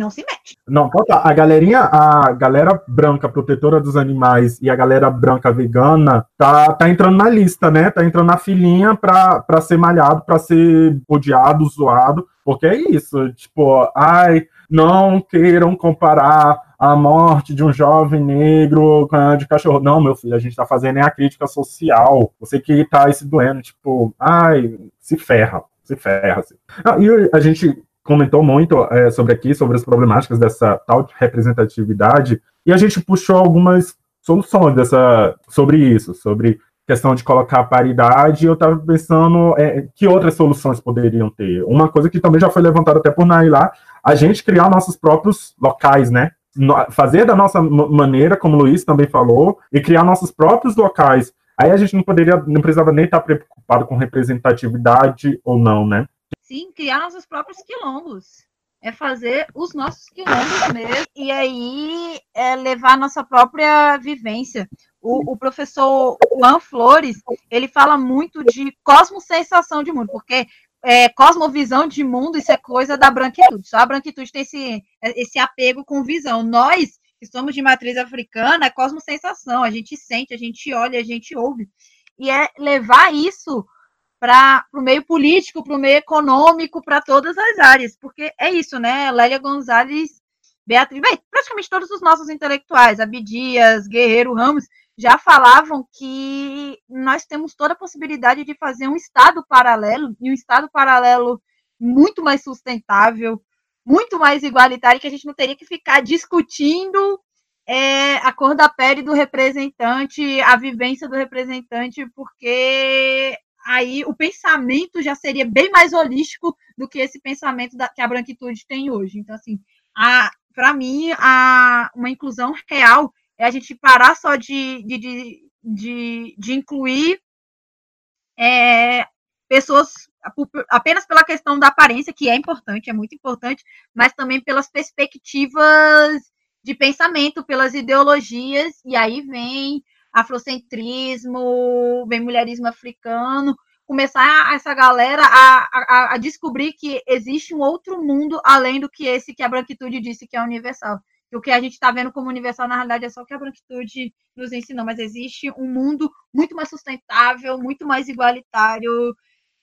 Não se mete. Não, tá. A galerinha, a galera branca protetora dos animais e a galera branca vegana tá, tá entrando na lista, né? Tá entrando na filinha pra, pra ser malhado, pra ser odiado, zoado. Porque é isso. Tipo, ai, não queiram comparar a morte de um jovem negro de cachorro. Não, meu filho, a gente tá fazendo é a crítica social. Você que tá se doendo, tipo, ai, se ferra, se ferra. Assim. Ah, e a gente comentou muito é, sobre aqui, sobre as problemáticas dessa tal representatividade, e a gente puxou algumas soluções dessa, sobre isso, sobre questão de colocar paridade, eu estava pensando é, que outras soluções poderiam ter. Uma coisa que também já foi levantada até por Naila, a gente criar nossos próprios locais, né? fazer da nossa maneira, como o Luiz também falou, e criar nossos próprios locais. Aí a gente não poderia, não precisava nem estar preocupado com representatividade ou não, né? Sim, criar nossos próprios quilombos. É fazer os nossos quilombos mesmo. E aí é levar nossa própria vivência. O, o professor Juan Flores, ele fala muito de cosmosensação de mundo, porque é, cosmovisão de mundo, isso é coisa da branquitude. Só a branquitude tem esse, esse apego com visão. Nós que somos de matriz africana, é cosmosensação. A gente sente, a gente olha, a gente ouve. E é levar isso para o meio político, para o meio econômico, para todas as áreas, porque é isso, né? Lélia Gonzalez, Beatriz, bem, praticamente todos os nossos intelectuais, Abdias, Guerreiro Ramos, já falavam que nós temos toda a possibilidade de fazer um Estado paralelo, e um Estado paralelo muito mais sustentável, muito mais igualitário, que a gente não teria que ficar discutindo é, a cor da pele do representante, a vivência do representante, porque aí o pensamento já seria bem mais holístico do que esse pensamento da, que a branquitude tem hoje. Então, assim, para mim, a, uma inclusão real é a gente parar só de, de, de, de, de incluir é, pessoas apenas pela questão da aparência, que é importante, é muito importante, mas também pelas perspectivas de pensamento, pelas ideologias, e aí vem afrocentrismo, vem mulherismo africano, começar essa galera a, a, a, descobrir que existe um outro mundo além do que esse que a branquitude disse que é universal. O que a gente está vendo como universal, na realidade, é só o que a branquitude nos ensinou, mas existe um mundo muito mais sustentável, muito mais igualitário,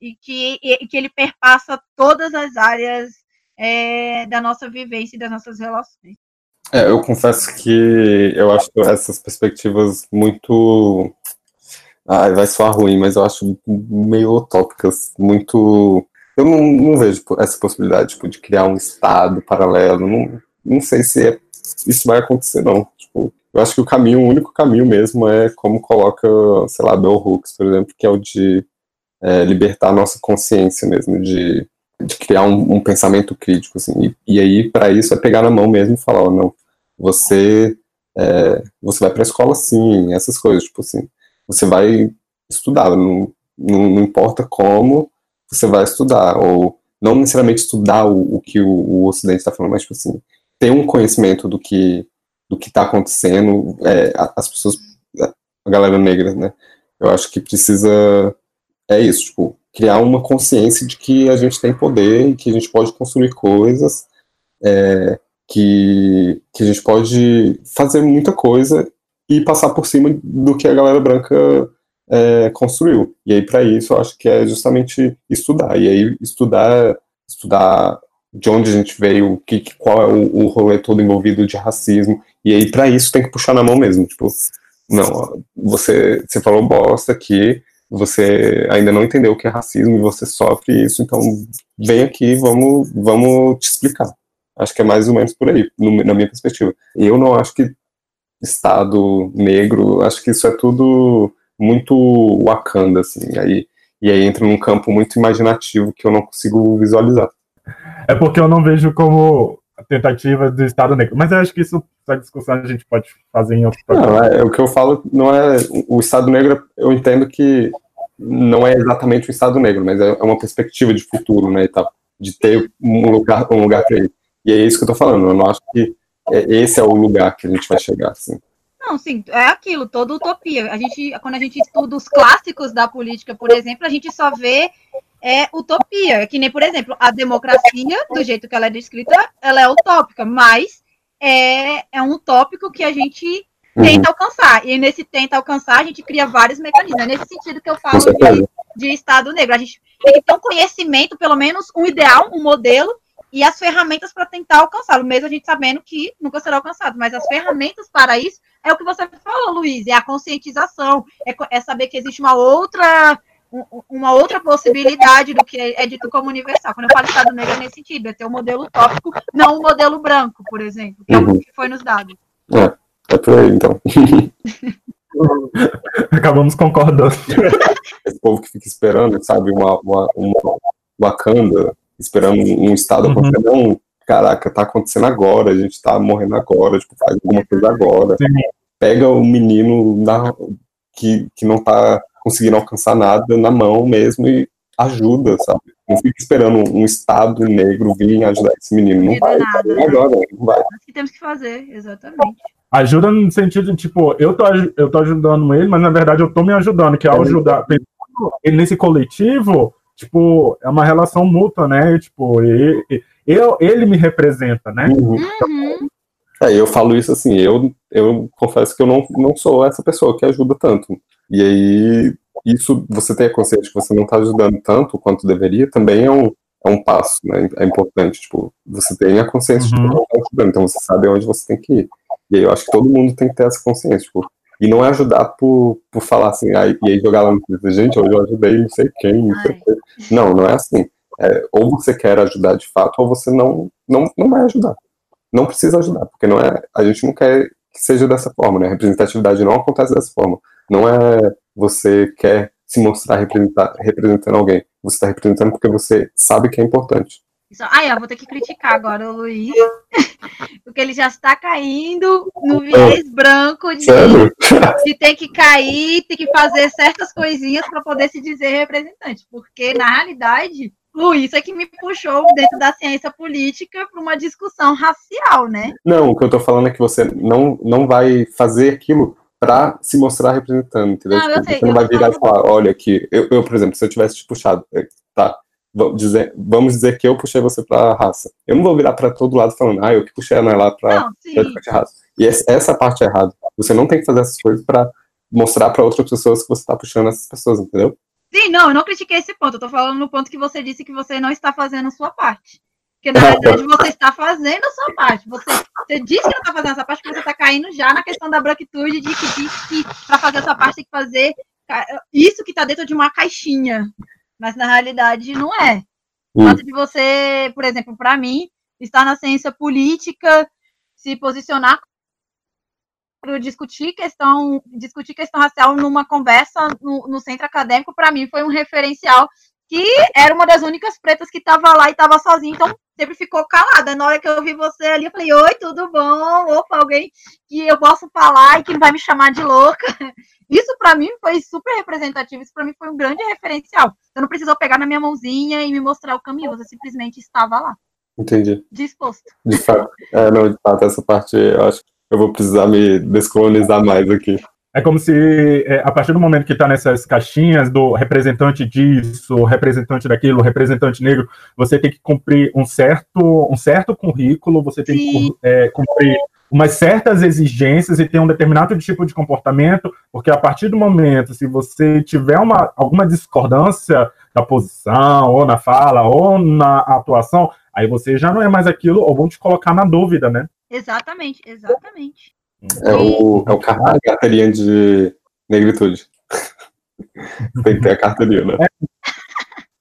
e que, e, que ele perpassa todas as áreas é, da nossa vivência e das nossas relações. É, eu confesso que eu acho essas perspectivas muito. Ah, vai soar ruim, mas eu acho meio utópicas, muito. Eu não, não vejo essa possibilidade tipo, de criar um Estado paralelo. Não, não sei se é, isso vai acontecer, não. Tipo, eu acho que o caminho, o único caminho mesmo é como coloca, sei lá, Bell Hooks, por exemplo, que é o de é, libertar a nossa consciência mesmo, de de criar um, um pensamento crítico, assim, e, e aí para isso é pegar na mão mesmo e falar, oh, não, você é, você vai para a escola sim, essas coisas, tipo assim, você vai estudar, não, não, não, importa como, você vai estudar, ou não necessariamente estudar o, o que o, o Ocidente está falando, mas tipo assim, ter um conhecimento do que do que está acontecendo, é, as pessoas, a galera negra, né, eu acho que precisa, é isso, tipo, criar uma consciência de que a gente tem poder, que a gente pode construir coisas, é, que, que a gente pode fazer muita coisa e passar por cima do que a galera branca é, construiu. E aí, para isso, eu acho que é justamente estudar. E aí, estudar, estudar de onde a gente veio, que, qual é o, o rolê todo envolvido de racismo. E aí, para isso, tem que puxar na mão mesmo. Tipo, não, você, você falou bosta aqui, você ainda não entendeu o que é racismo e você sofre isso, então vem aqui, vamos, vamos te explicar. Acho que é mais ou menos por aí, no, na minha perspectiva. Eu não acho que Estado negro, acho que isso é tudo muito Wakanda, assim, aí, e aí entra num campo muito imaginativo que eu não consigo visualizar. É porque eu não vejo como tentativa do Estado negro, mas eu acho que isso essa discussão a gente pode fazer em outro programa. Não, é, o que eu falo não é. O Estado Negro, eu entendo que não é exatamente o Estado Negro, mas é, é uma perspectiva de futuro, né? Tá, de ter um lugar, um lugar para ele. E é isso que eu tô falando. Eu não acho que é, esse é o lugar que a gente vai chegar, assim. Não, sim, é aquilo, toda utopia. A gente, quando a gente estuda os clássicos da política, por exemplo, a gente só vê é utopia. Que nem, por exemplo, a democracia, do jeito que ela é descrita, ela é utópica, mas é, é um tópico que a gente uhum. tenta alcançar. E nesse tenta alcançar, a gente cria vários mecanismos. É nesse sentido que eu falo de, de Estado negro. A gente tem que ter um conhecimento, pelo menos um ideal, um modelo, e as ferramentas para tentar alcançá-lo, mesmo a gente sabendo que nunca será alcançado. Mas as ferramentas para isso é o que você falou, Luiz, é a conscientização, é, é saber que existe uma outra uma outra possibilidade do que é dito como universal. Quando eu falo Estado negro é nesse sentido, é ter um modelo utópico, não o um modelo branco, por exemplo, que é o uhum. que foi nos dado. É, é por aí, então. Acabamos concordando. Esse povo que fica esperando, sabe, uma, uma, uma Wakanda, esperando um Estado uhum. não, caraca, tá acontecendo agora, a gente tá morrendo agora, tipo, faz alguma coisa agora. Sim. Pega o menino na, que, que não tá conseguindo alcançar nada na mão mesmo e ajuda, sabe? Não fica esperando um Estado negro vir ajudar esse menino. Não vai, nada, né? agora, não vai. É o que temos que fazer, exatamente. Ajuda no sentido de, tipo, eu tô, eu tô ajudando ele, mas na verdade eu tô me ajudando, que ao ajudar, ele nesse coletivo, tipo, é uma relação mútua, né? Tipo, ele, eu, ele me representa, né? Uhum. Então, É, eu falo isso assim, eu, eu confesso que eu não, não sou essa pessoa que ajuda tanto. E aí, isso, você ter a consciência que você não está ajudando tanto quanto deveria, também é um, é um passo, né? É importante, tipo, você tem a consciência uhum. de que não está ajudando, então você sabe onde você tem que ir. E aí eu acho que todo mundo tem que ter essa consciência, tipo, e não é ajudar por, por falar assim, aí, e aí jogar lá no Twitter, gente, hoje eu ajudei não sei quem, não sei quem. Não, não é assim. É, ou você quer ajudar de fato, ou você não, não, não vai ajudar. Não precisa ajudar, porque não é, a gente não quer que seja dessa forma, né? A representatividade não acontece dessa forma. Não é você quer se mostrar representando alguém. Você está representando porque você sabe que é importante. Ah, eu vou ter que criticar agora o Luiz, porque ele já está caindo no viés branco de, de ter que cair, ter que fazer certas coisinhas para poder se dizer representante, porque na realidade, Luiz é que me puxou dentro da ciência política para uma discussão racial, né? Não, o que eu estou falando é que você não, não vai fazer aquilo para se mostrar representando, entendeu? Não, tipo, sei, você não vai virar e falar, olha aqui, eu, eu, por exemplo, se eu tivesse te puxado, é, tá, vamos dizer, vamos dizer que eu puxei você pra raça. Eu não vou virar para todo lado falando, ah, eu que puxei a Ana lá pra raça. E essa parte é errada. Você não tem que fazer essas coisas para mostrar para outras pessoas que você tá puxando essas pessoas, entendeu? Sim, não, eu não critiquei esse ponto. Eu tô falando no ponto que você disse que você não está fazendo a sua parte. Porque, na verdade, você está fazendo a sua parte. Você, você disse que não está fazendo a sua parte, porque você está caindo já na questão da branquitude, de que diz que para fazer a sua parte tem que fazer isso que está dentro de uma caixinha. Mas, na realidade, não é. O fato de você, por exemplo, para mim, estar na ciência política, se posicionar discutir questão discutir questão racial numa conversa no, no centro acadêmico para mim foi um referencial que era uma das únicas pretas que estava lá e estava sozinha, então sempre ficou calada. Na hora que eu vi você ali, eu falei, oi, tudo bom? Opa, alguém que eu posso falar e que não vai me chamar de louca. Isso para mim foi super representativo, isso para mim foi um grande referencial. Você não precisou pegar na minha mãozinha e me mostrar o caminho, você simplesmente estava lá. Entendi. Disposto. De fato, é, não, de fato, essa parte eu acho que eu vou precisar me descolonizar mais aqui. É como se, é, a partir do momento que está nessas caixinhas do representante disso, representante daquilo, representante negro, você tem que cumprir um certo, um certo currículo, você tem Sim. que é, cumprir umas certas exigências e ter um determinado tipo de comportamento, porque a partir do momento, se você tiver uma, alguma discordância da posição, ou na fala, ou na atuação, aí você já não é mais aquilo, ou vão te colocar na dúvida, né? Exatamente, exatamente. É o, é o carteirinha de negritude. tem que ter a carteirinha, né? É.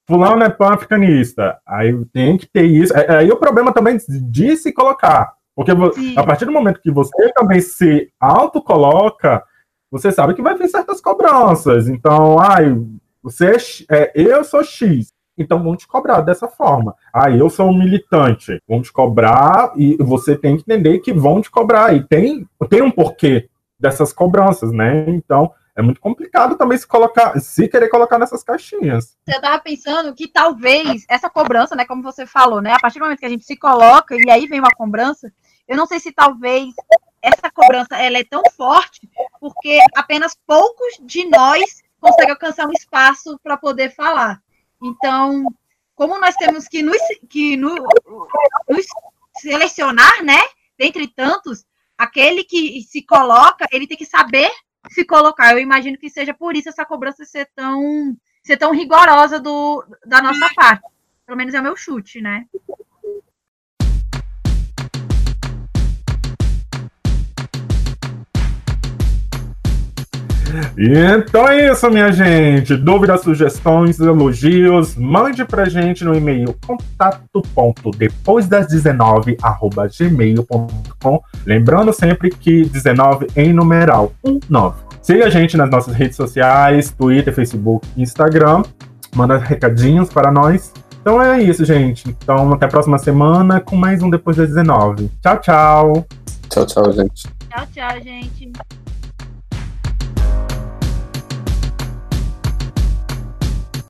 Fulano é pan-africanista. Aí tem que ter isso. É, aí o problema também de se colocar. Porque Sim. a partir do momento que você também se autocoloca, você sabe que vai vir certas cobranças. Então, ai, você é, é eu sou X então vão te cobrar dessa forma. Ah, eu sou um militante, vão te cobrar e você tem que entender que vão te cobrar. E tem, tem um porquê dessas cobranças, né? Então é muito complicado também se colocar, se querer colocar nessas caixinhas. Eu estava pensando que talvez essa cobrança, né, como você falou, né, a partir do momento que a gente se coloca e aí vem uma cobrança, eu não sei se talvez essa cobrança ela é tão forte porque apenas poucos de nós conseguem alcançar um espaço para poder falar. Então, como nós temos que nos, que no, nos selecionar, né? Dentre tantos, aquele que se coloca, ele tem que saber se colocar. Eu imagino que seja por isso essa cobrança ser tão, ser tão rigorosa do, da nossa parte. Pelo menos é o meu chute, né? Então é isso, minha gente. Dúvidas, sugestões, elogios, mande pra gente no e-mail contato.depois das 19 arroba gmail.com. Lembrando sempre que 19 em numeral 19. Siga a gente nas nossas redes sociais, Twitter, Facebook, Instagram. Manda recadinhos para nós. Então é isso, gente. Então até a próxima semana com mais um Depois das 19. Tchau, tchau. Tchau, tchau, gente. Tchau, tchau, gente.